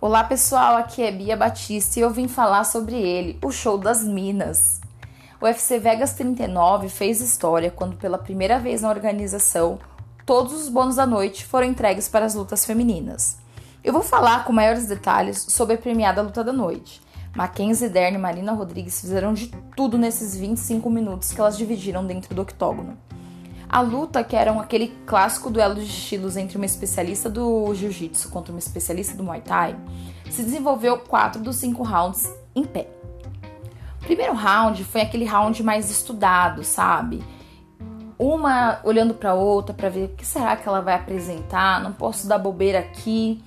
Olá pessoal, aqui é Bia Batista e eu vim falar sobre ele, o show das Minas. O UFC Vegas 39 fez história quando, pela primeira vez na organização, todos os bônus da noite foram entregues para as lutas femininas. Eu vou falar com maiores detalhes sobre a premiada luta da noite. Mackenzie Dern e Marina Rodrigues fizeram de tudo nesses 25 minutos que elas dividiram dentro do octógono. A luta, que era aquele clássico duelo de estilos entre uma especialista do jiu-jitsu contra uma especialista do muay thai, se desenvolveu quatro dos cinco rounds em pé. O primeiro round foi aquele round mais estudado, sabe? Uma olhando para outra para ver o que será que ela vai apresentar, não posso dar bobeira aqui.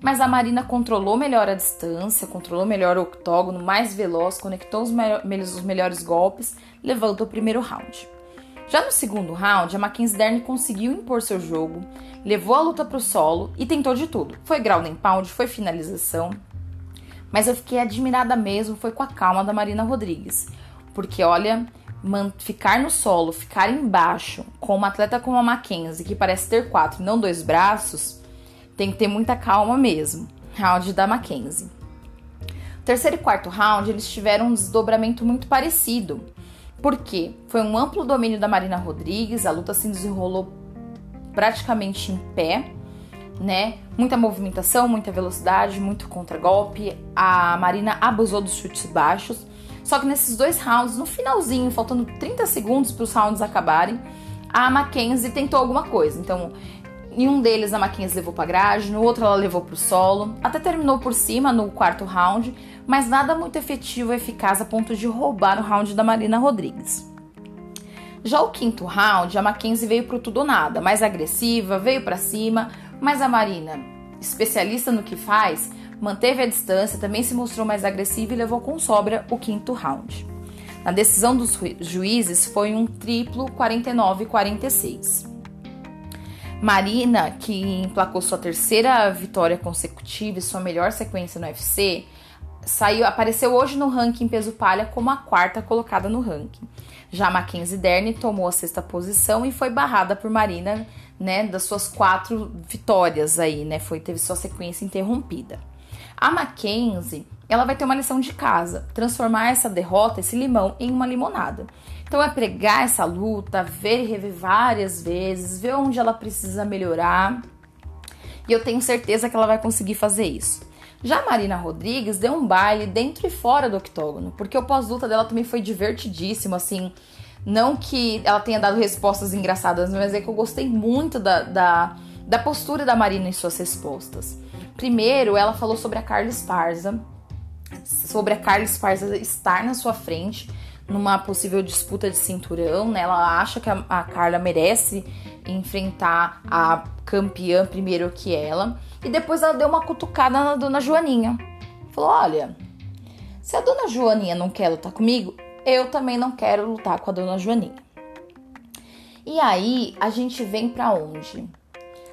Mas a Marina controlou melhor a distância, controlou melhor o octógono, mais veloz, conectou os, os melhores golpes, levando o primeiro round. Já no segundo round, a Mackenzie Dern conseguiu impor seu jogo, levou a luta para o solo e tentou de tudo. Foi ground and pound, foi finalização. Mas eu fiquei admirada mesmo, foi com a calma da Marina Rodrigues. Porque olha, ficar no solo, ficar embaixo, com uma atleta como a Mackenzie, que parece ter quatro e não dois braços, tem que ter muita calma mesmo. Round da Mackenzie. terceiro e quarto round, eles tiveram um desdobramento muito parecido. Porque foi um amplo domínio da Marina Rodrigues, a luta se desenrolou praticamente em pé, né? Muita movimentação, muita velocidade, muito contragolpe. A Marina abusou dos chutes baixos. Só que nesses dois rounds, no finalzinho, faltando 30 segundos para os rounds acabarem, a Mackenzie tentou alguma coisa. Então, em um deles a Mackenzie levou para grade, no outro ela levou para o solo, até terminou por cima no quarto round, mas nada muito efetivo e eficaz a ponto de roubar o round da Marina Rodrigues. Já o quinto round, a Mackenzie veio pro tudo ou nada, mais agressiva, veio para cima, mas a Marina, especialista no que faz, manteve a distância, também se mostrou mais agressiva e levou com sobra o quinto round. Na decisão dos juízes foi um triplo 49-46. Marina, que emplacou sua terceira vitória consecutiva e sua melhor sequência no UFC, saiu, apareceu hoje no ranking peso palha como a quarta colocada no ranking. Já Mackenzie Dern tomou a sexta posição e foi barrada por Marina, né, das suas quatro vitórias aí, né, foi teve sua sequência interrompida. A Mackenzie, ela vai ter uma lição de casa, transformar essa derrota, esse limão, em uma limonada. Então é pregar essa luta, ver e rever várias vezes, ver onde ela precisa melhorar. E eu tenho certeza que ela vai conseguir fazer isso. Já a Marina Rodrigues deu um baile dentro e fora do octógono, porque o pós-luta dela também foi divertidíssimo, assim. Não que ela tenha dado respostas engraçadas, mas é que eu gostei muito da, da, da postura da Marina em suas respostas. Primeiro, ela falou sobre a Carla Esparza, sobre a Carla Esparza estar na sua frente numa possível disputa de cinturão, né? Ela acha que a, a Carla merece enfrentar a campeã primeiro que ela. E depois ela deu uma cutucada na dona Joaninha. Falou: Olha, se a dona Joaninha não quer lutar comigo, eu também não quero lutar com a dona Joaninha. E aí a gente vem para onde?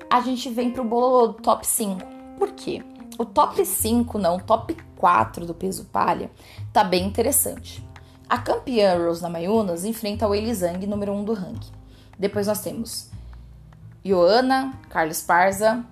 A gente vem pro bolo do top 5. Por quê? O top 5, não, top 4 do peso palha tá bem interessante. A campeã Rose Namayunas enfrenta o Elizang, número 1 um do ranking. Depois nós temos Joana, Carlos Parza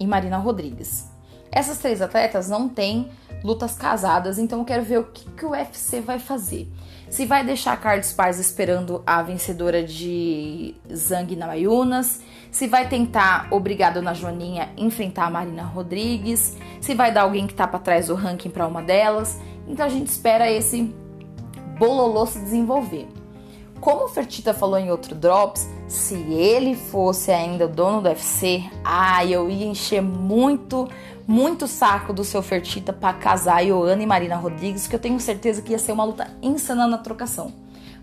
e Marina Rodrigues. Essas três atletas não têm lutas casadas, então eu quero ver o que, que o UFC vai fazer. Se vai deixar a Carlos Parza esperando a vencedora de Zang Namayunas, se vai tentar obrigar a Dona Joaninha a enfrentar a Marina Rodrigues, se vai dar alguém que tá para trás do ranking para uma delas. Então a gente espera esse bololô se desenvolver. Como o Fertita falou em outro Drops, se ele fosse ainda dono do UFC, ah, eu ia encher muito, muito saco do seu Fertita para casar Ioana e Marina Rodrigues, que eu tenho certeza que ia ser uma luta insana na trocação.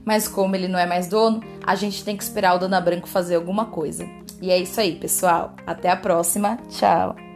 Mas como ele não é mais dono, a gente tem que esperar o Dona Branco fazer alguma coisa. E é isso aí, pessoal. Até a próxima. Tchau.